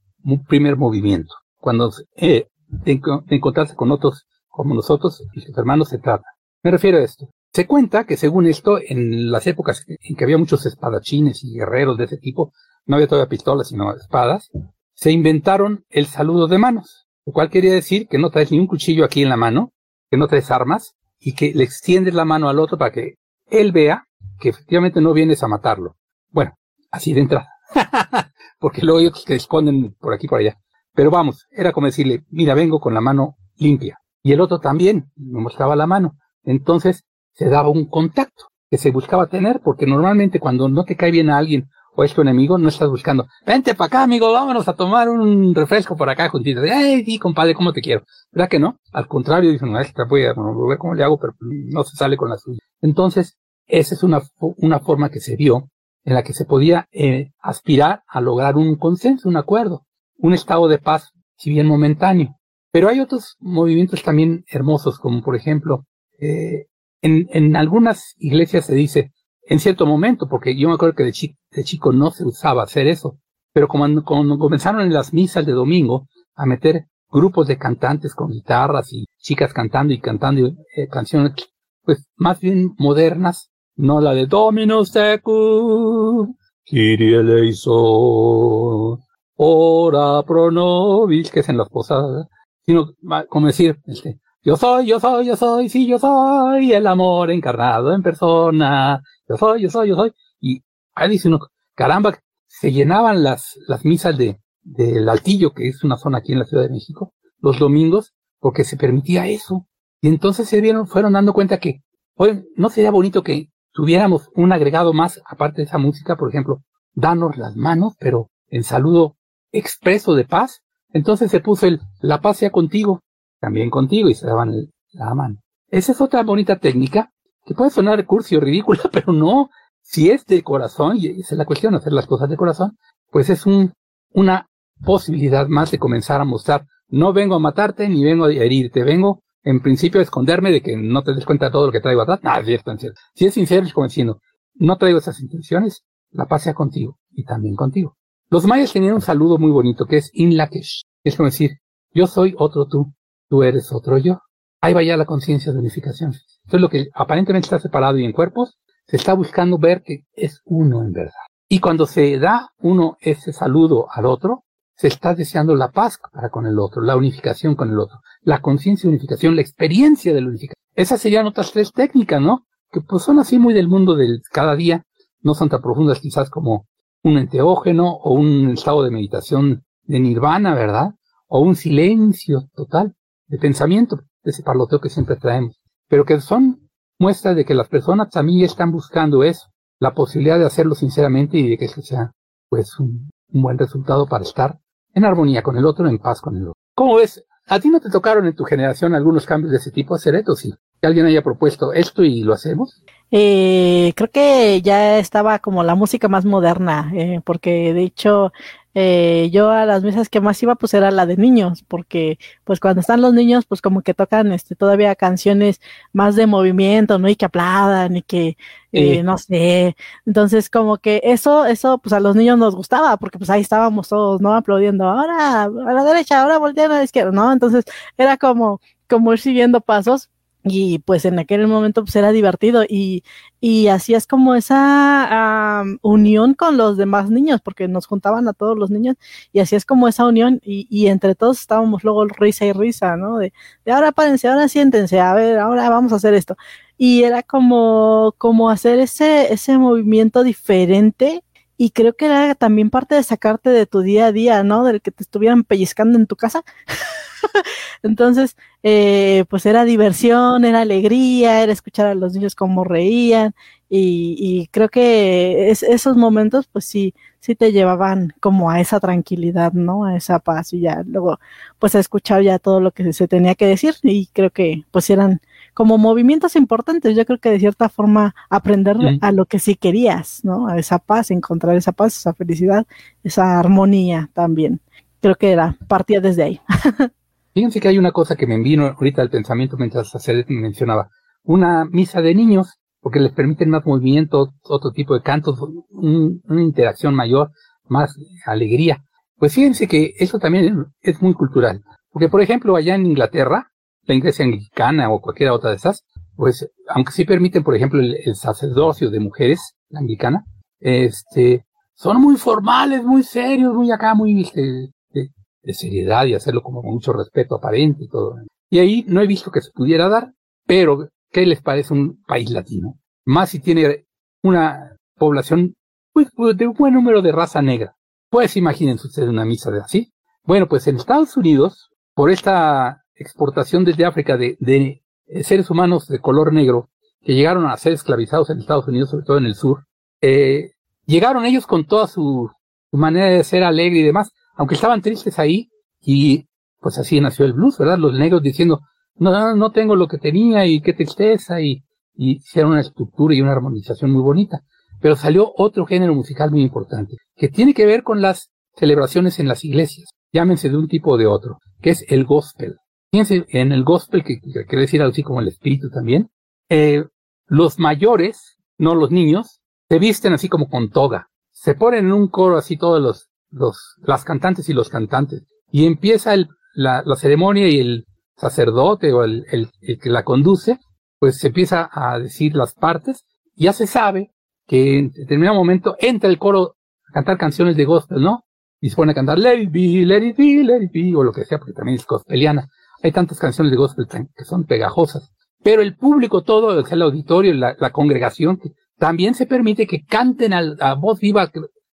primer movimiento. Cuando eh, te, encontrarse con otros como nosotros y sus hermanos se trata. Me refiero a esto. Se cuenta que según esto, en las épocas en que había muchos espadachines y guerreros de ese tipo, no había todavía pistolas, sino espadas, se inventaron el saludo de manos, lo cual quería decir que no traes ni un cuchillo aquí en la mano, que no traes armas y que le extiendes la mano al otro para que él vea que efectivamente no vienes a matarlo. Bueno, así de entrada. Porque luego hay otros que esconden por aquí por allá. Pero vamos, era como decirle, mira, vengo con la mano limpia. Y el otro también me mostraba la mano. Entonces se daba un contacto que se buscaba tener, porque normalmente cuando no te cae bien a alguien o es tu enemigo, no estás buscando, vente para acá, amigo, vámonos a tomar un refresco por acá juntito. Ay, sí, compadre, ¿cómo te quiero? ¿Verdad que no? Al contrario, dicen, no, esta voy a ver cómo le hago, pero no se sale con la suya. Entonces, esa es una, una forma que se dio en la que se podía eh, aspirar a lograr un consenso, un acuerdo, un estado de paz, si bien momentáneo. Pero hay otros movimientos también hermosos, como por ejemplo, eh, en, en algunas iglesias se dice, en cierto momento, porque yo me acuerdo que de chico, de chico no se usaba hacer eso, pero cuando, comenzaron en las misas de domingo a meter grupos de cantantes con guitarras y chicas cantando y cantando eh, canciones, pues más bien modernas, no la de Dominus Tecum, Kyrie ora pro nobis, que es en las posadas, sino como decir, este, yo soy, yo soy, yo soy, sí, yo soy el amor encarnado en persona, yo soy, yo soy, yo soy. Y ahí dice uno, caramba, se llenaban las, las misas de, del Altillo, que es una zona aquí en la Ciudad de México, los domingos, porque se permitía eso. Y entonces se vieron, fueron dando cuenta que, oye, ¿no sería bonito que tuviéramos un agregado más, aparte de esa música, por ejemplo, danos las manos, pero en saludo expreso de paz? Entonces se puso el, la paz sea contigo, también contigo, y se daban la mano. Esa es otra bonita técnica que puede sonar cursi o ridícula, pero no, si es de corazón, y esa es la cuestión, hacer las cosas de corazón, pues es un, una posibilidad más de comenzar a mostrar, no vengo a matarte ni vengo a herirte, vengo en principio a esconderme de que no te des cuenta de todo lo que traigo atrás. No, es cierto, Si es sincero, es como diciendo, no traigo esas intenciones, la paz sea contigo y también contigo. Los mayas tenían un saludo muy bonito que es In Lakesh. Es como decir, yo soy otro tú, tú eres otro yo. Ahí vaya la conciencia de unificación. Entonces lo que aparentemente está separado y en cuerpos, se está buscando ver que es uno en verdad. Y cuando se da uno ese saludo al otro, se está deseando la paz para con el otro, la unificación con el otro, la conciencia de unificación, la experiencia de la unificación. Esas serían otras tres técnicas, ¿no? Que pues son así muy del mundo del cada día, no son tan profundas quizás como un enteógeno o un estado de meditación de nirvana, ¿verdad? O un silencio total de pensamiento, de ese parloteo que siempre traemos, pero que son muestras de que las personas también están buscando eso, la posibilidad de hacerlo sinceramente y de que eso sea pues un, buen resultado para estar en armonía con el otro, en paz con el otro. ¿Cómo ves? ¿A ti no te tocaron en tu generación algunos cambios de ese tipo hacer esto? Sí. Que alguien haya propuesto esto y lo hacemos. Eh, creo que ya estaba como la música más moderna, eh, porque de hecho eh, yo a las mesas que más iba pues era la de niños, porque pues cuando están los niños pues como que tocan este todavía canciones más de movimiento, ¿no? Y que aplaudan y que eh, no sé, entonces como que eso, eso pues a los niños nos gustaba, porque pues ahí estábamos todos, ¿no? Aplaudiendo, ahora a la derecha, ahora volteando a la izquierda, ¿no? Entonces era como, como ir siguiendo pasos y pues en aquel momento pues era divertido y, y así es como esa unión con los demás niños, porque nos juntaban a todos los niños y así es como esa unión y, y entre todos estábamos luego risa y risa, ¿no? De, de ahora párense, ahora siéntense, a ver, ahora vamos a hacer esto. Y era como, como hacer ese, ese movimiento diferente y creo que era también parte de sacarte de tu día a día, ¿no? Del que te estuvieran pellizcando en tu casa. Entonces, eh, pues era diversión, era alegría, era escuchar a los niños cómo reían y, creo que esos momentos, pues sí, sí te llevaban como a esa tranquilidad, ¿no? A esa paz y ya luego, pues a escuchar ya todo lo que se tenía que decir y creo que pues eran como movimientos importantes. Yo creo que de cierta forma aprender a lo que sí querías, ¿no? A esa paz, encontrar esa paz, esa felicidad, esa armonía también. Creo que era, partía desde ahí. Fíjense que hay una cosa que me vino ahorita al pensamiento mientras hacer mencionaba. Una misa de niños, porque les permiten más movimiento, otro tipo de cantos, una interacción mayor, más alegría. Pues fíjense que eso también es muy cultural. Porque, por ejemplo, allá en Inglaterra, la iglesia anglicana o cualquier otra de esas, pues, aunque sí permiten, por ejemplo, el, sacerdocio de mujeres, la anglicana, este, son muy formales, muy serios, muy acá, muy, este, de seriedad y hacerlo como con mucho respeto aparente y todo. Y ahí no he visto que se pudiera dar, pero ¿qué les parece un país latino? Más si tiene una población pues, pues, de un buen número de raza negra. Pues imagínense ustedes una misa de así. Bueno, pues en Estados Unidos, por esta exportación desde África de, de seres humanos de color negro que llegaron a ser esclavizados en Estados Unidos, sobre todo en el sur, eh, llegaron ellos con toda su, su manera de ser alegre y demás, aunque estaban tristes ahí, y pues así nació el blues, ¿verdad? Los negros diciendo, no, no tengo lo que tenía y qué tristeza, y, y hicieron una estructura y una armonización muy bonita. Pero salió otro género musical muy importante, que tiene que ver con las celebraciones en las iglesias, llámense de un tipo o de otro, que es el gospel. Fíjense, en el gospel, que, quiere decir así como el espíritu también, eh, los mayores, no los niños, se visten así como con toga, se ponen en un coro así todos los los, las cantantes y los cantantes. Y empieza el, la, la, ceremonia y el sacerdote o el, el, que la conduce, pues se empieza a decir las partes. Ya se sabe que en determinado momento entra el coro a cantar canciones de gospel, ¿no? Y se pone a cantar Let it be, let it be, let it be, o lo que sea, porque también es gospeliana. Hay tantas canciones de gospel que son pegajosas. Pero el público todo, el auditorio, la, la congregación, también se permite que canten a voz viva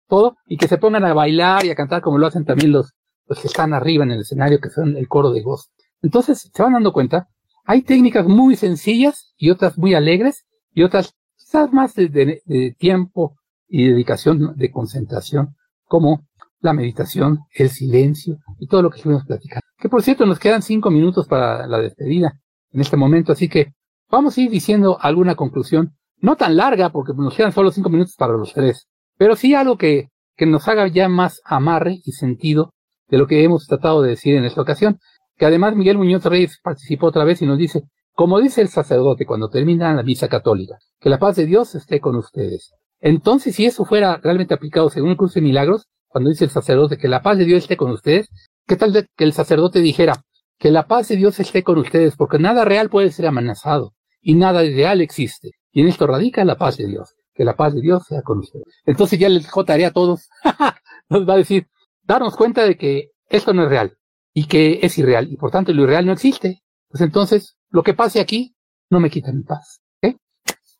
todo, y que se pongan a bailar y a cantar como lo hacen también los, que están arriba en el escenario, que son el coro de voz. Entonces, se van dando cuenta, hay técnicas muy sencillas y otras muy alegres y otras quizás más de, tiempo y dedicación, de concentración, como la meditación, el silencio y todo lo que estuvimos platicando. Que por cierto, nos quedan cinco minutos para la despedida en este momento, así que vamos a ir diciendo alguna conclusión no tan larga, porque nos quedan solo cinco minutos para los tres, pero sí algo que, que nos haga ya más amarre y sentido de lo que hemos tratado de decir en esta ocasión, que además Miguel Muñoz Reyes participó otra vez y nos dice, como dice el sacerdote cuando termina la misa católica, que la paz de Dios esté con ustedes. Entonces, si eso fuera realmente aplicado según el curso de milagros, cuando dice el sacerdote que la paz de Dios esté con ustedes, ¿qué tal que el sacerdote dijera que la paz de Dios esté con ustedes? Porque nada real puede ser amenazado y nada real existe. Y en esto radica la paz de Dios. Que la paz de Dios sea con ustedes. Entonces ya les jotaré a todos. Nos va a decir, darnos cuenta de que esto no es real y que es irreal y por tanto lo irreal no existe. Pues entonces, lo que pase aquí no me quita mi paz. ¿eh?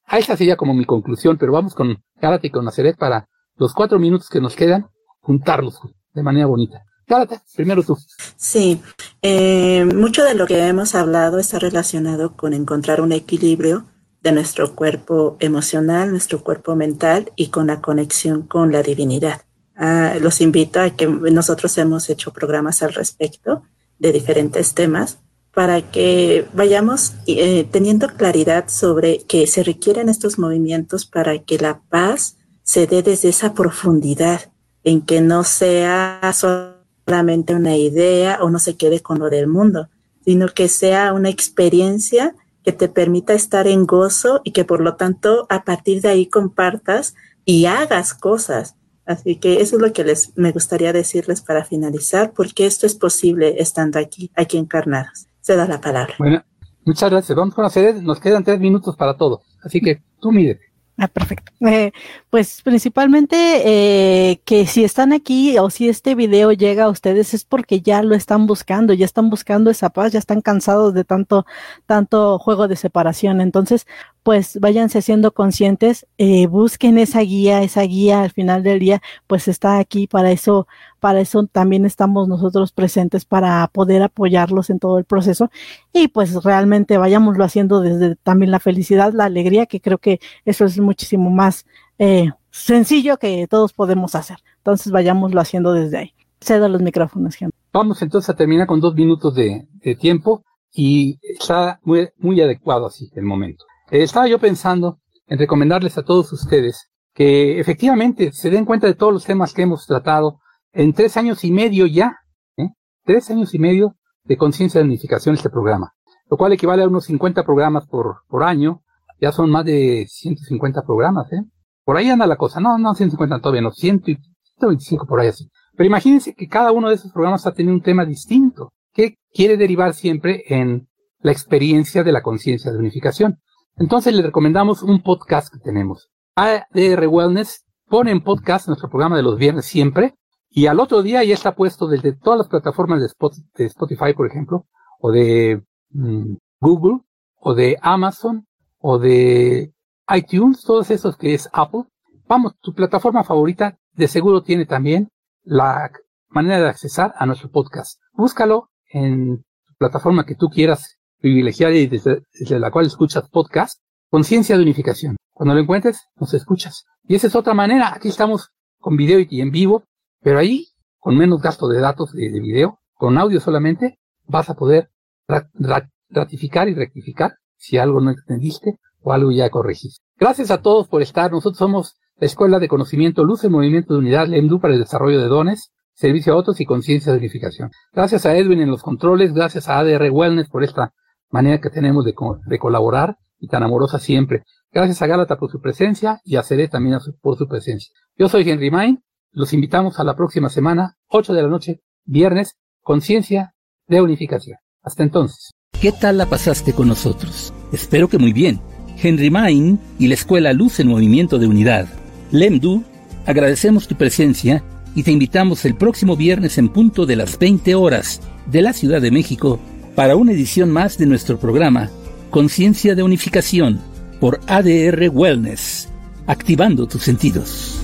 A esa sería como mi conclusión, pero vamos con Gárate y con Nazaret para los cuatro minutos que nos quedan, juntarlos de manera bonita. Gárate, primero tú. Sí, eh, mucho de lo que hemos hablado está relacionado con encontrar un equilibrio de nuestro cuerpo emocional, nuestro cuerpo mental y con la conexión con la divinidad. Ah, los invito a que nosotros hemos hecho programas al respecto de diferentes temas para que vayamos eh, teniendo claridad sobre que se requieren estos movimientos para que la paz se dé desde esa profundidad, en que no sea solamente una idea o no se quede con lo del mundo, sino que sea una experiencia que te permita estar en gozo y que por lo tanto a partir de ahí compartas y hagas cosas Así que eso es lo que les me gustaría decirles para finalizar, porque esto es posible estando aquí, aquí encarnados. Se da la palabra. Bueno, muchas gracias. Vamos a hacer, nos quedan tres minutos para todo. Así que tú mire. Ah, perfecto. Eh, pues principalmente eh, que si están aquí o si este video llega a ustedes es porque ya lo están buscando, ya están buscando esa paz, ya están cansados de tanto, tanto juego de separación. Entonces, pues váyanse siendo conscientes, eh, busquen esa guía, esa guía al final del día, pues está aquí para eso, para eso también estamos nosotros presentes para poder apoyarlos en todo el proceso y pues realmente vayámoslo haciendo desde también la felicidad, la alegría, que creo que eso es muchísimo más eh, sencillo que todos podemos hacer. Entonces vayámoslo haciendo desde ahí. Cedo los micrófonos, Henry. Vamos entonces a terminar con dos minutos de, de tiempo y está muy, muy adecuado así el momento. Eh, estaba yo pensando en recomendarles a todos ustedes que efectivamente se den cuenta de todos los temas que hemos tratado en tres años y medio ya, ¿eh? tres años y medio de conciencia de unificación este programa, lo cual equivale a unos 50 programas por, por año, ya son más de 150 programas, ¿eh? Por ahí anda la cosa, no, no 150 todavía, no, 125 por ahí así. Pero imagínense que cada uno de esos programas ha tenido un tema distinto, que quiere derivar siempre en la experiencia de la conciencia de unificación. Entonces le recomendamos un podcast que tenemos. ADR Wellness pone en podcast nuestro programa de los viernes siempre y al otro día ya está puesto desde todas las plataformas de, Spotify, por ejemplo, o de mm, Google, o de Amazon, o de iTunes, todos esos que es Apple. Vamos, tu plataforma favorita de seguro tiene también la manera de accesar a nuestro podcast. Búscalo en tu plataforma que tú quieras privilegiada y desde, la cual escuchas podcast, conciencia de unificación. Cuando lo encuentres, nos escuchas. Y esa es otra manera. Aquí estamos con video y en vivo, pero ahí, con menos gasto de datos de, video, con audio solamente, vas a poder ratificar y rectificar si algo no entendiste o algo ya corregiste. Gracias a todos por estar. Nosotros somos la Escuela de Conocimiento Luz en Movimiento de Unidad LEMDU para el Desarrollo de Dones, Servicio a Otros y Conciencia de Unificación. Gracias a Edwin en los controles, gracias a ADR Wellness por esta manera que tenemos de, de colaborar y tan amorosa siempre. Gracias a Gálata por su presencia y a Cere también por su presencia. Yo soy Henry Main. Los invitamos a la próxima semana, 8 de la noche, viernes, conciencia de unificación. Hasta entonces. ¿Qué tal la pasaste con nosotros? Espero que muy bien. Henry Main y la Escuela Luz en Movimiento de Unidad. Lemdu, agradecemos tu presencia y te invitamos el próximo viernes en punto de las 20 horas de la Ciudad de México para una edición más de nuestro programa Conciencia de Unificación por ADR Wellness, activando tus sentidos.